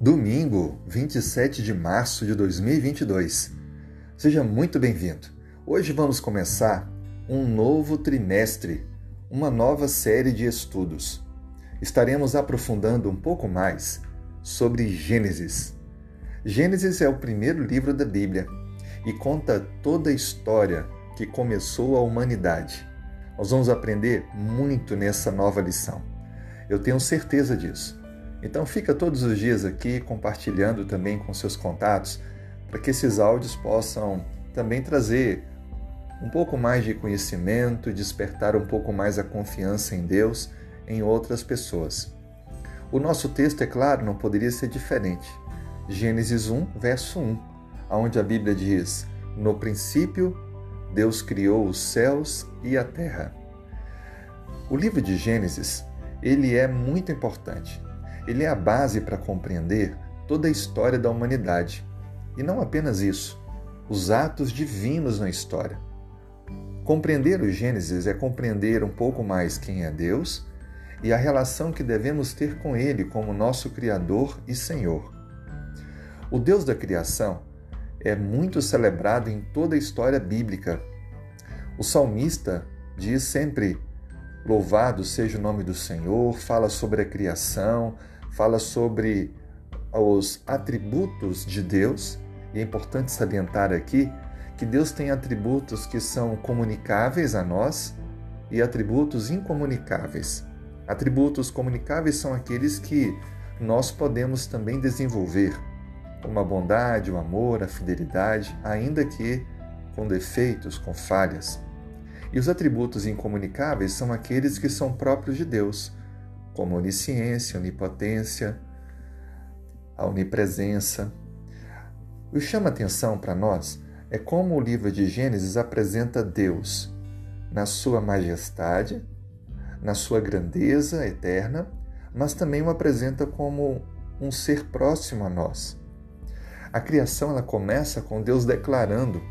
Domingo, 27 de março de 2022. Seja muito bem-vindo. Hoje vamos começar um novo trimestre, uma nova série de estudos. Estaremos aprofundando um pouco mais sobre Gênesis. Gênesis é o primeiro livro da Bíblia e conta toda a história que começou a humanidade. Nós vamos aprender muito nessa nova lição. Eu tenho certeza disso. Então fica todos os dias aqui compartilhando também com seus contatos para que esses áudios possam também trazer um pouco mais de conhecimento, despertar um pouco mais a confiança em Deus em outras pessoas. O nosso texto, é claro, não poderia ser diferente. Gênesis 1, verso 1, onde a Bíblia diz: No princípio, Deus criou os céus e a terra. O livro de Gênesis, ele é muito importante ele é a base para compreender toda a história da humanidade. E não apenas isso, os atos divinos na história. Compreender o Gênesis é compreender um pouco mais quem é Deus e a relação que devemos ter com Ele como nosso Criador e Senhor. O Deus da criação é muito celebrado em toda a história bíblica. O salmista diz sempre: Louvado seja o nome do Senhor, fala sobre a criação, fala sobre os atributos de Deus, e é importante salientar aqui que Deus tem atributos que são comunicáveis a nós e atributos incomunicáveis. Atributos comunicáveis são aqueles que nós podemos também desenvolver, como a bondade, o amor, a fidelidade, ainda que com defeitos, com falhas. E os atributos incomunicáveis são aqueles que são próprios de Deus, como onisciência, onipotência, a onipresença. O que chama atenção para nós é como o livro de Gênesis apresenta Deus na sua majestade, na sua grandeza eterna, mas também o apresenta como um ser próximo a nós. A criação ela começa com Deus declarando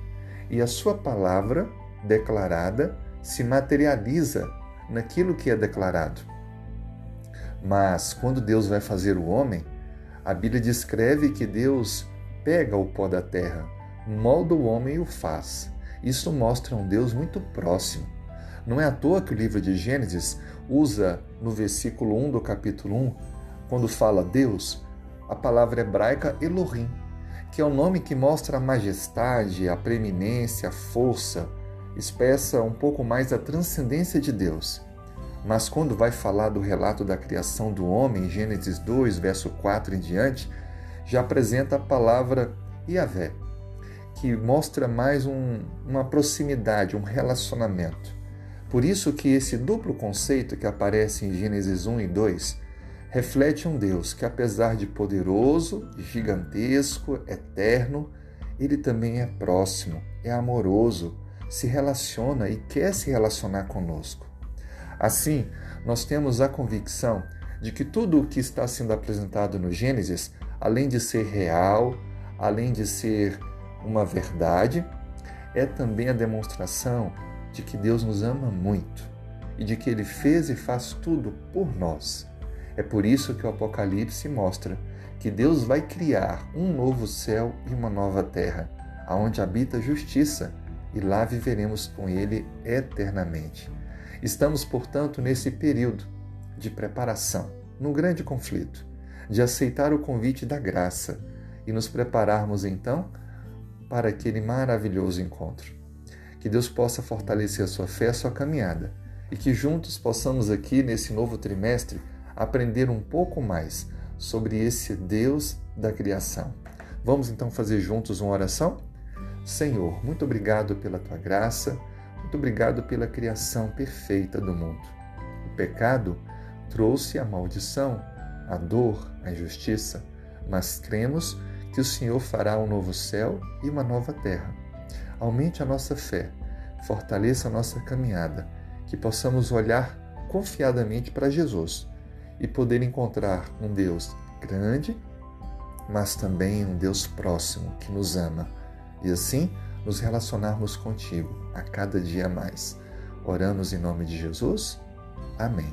e a sua palavra declarada se materializa naquilo que é declarado. Mas quando Deus vai fazer o homem, a Bíblia descreve que Deus pega o pó da terra, molda o homem e o faz. Isso mostra um Deus muito próximo. Não é à toa que o livro de Gênesis usa no versículo 1 do capítulo 1, quando fala Deus, a palavra hebraica Elohim, que é o nome que mostra a majestade, a preeminência, a força, expressa um pouco mais a transcendência de Deus. Mas quando vai falar do relato da criação do homem, em Gênesis 2, verso 4 em diante, já apresenta a palavra Yahvé, que mostra mais um, uma proximidade, um relacionamento. Por isso que esse duplo conceito que aparece em Gênesis 1 e 2 reflete um Deus que, apesar de poderoso, gigantesco, eterno, ele também é próximo, é amoroso, se relaciona e quer se relacionar conosco. Assim, nós temos a convicção de que tudo o que está sendo apresentado no Gênesis, além de ser real, além de ser uma verdade, é também a demonstração de que Deus nos ama muito e de que Ele fez e faz tudo por nós. É por isso que o Apocalipse mostra que Deus vai criar um novo céu e uma nova terra, aonde habita justiça, e lá viveremos com Ele eternamente. Estamos, portanto, nesse período de preparação, num grande conflito, de aceitar o convite da graça e nos prepararmos então para aquele maravilhoso encontro. Que Deus possa fortalecer a sua fé, a sua caminhada e que juntos possamos aqui nesse novo trimestre aprender um pouco mais sobre esse Deus da criação. Vamos então fazer juntos uma oração? Senhor, muito obrigado pela tua graça muito obrigado pela criação perfeita do mundo. O pecado trouxe a maldição, a dor, a injustiça, mas cremos que o Senhor fará um novo céu e uma nova terra. Aumente a nossa fé, fortaleça a nossa caminhada, que possamos olhar confiadamente para Jesus e poder encontrar um Deus grande, mas também um Deus próximo que nos ama. E assim, nos relacionarmos contigo a cada dia mais. Oramos em nome de Jesus. Amém.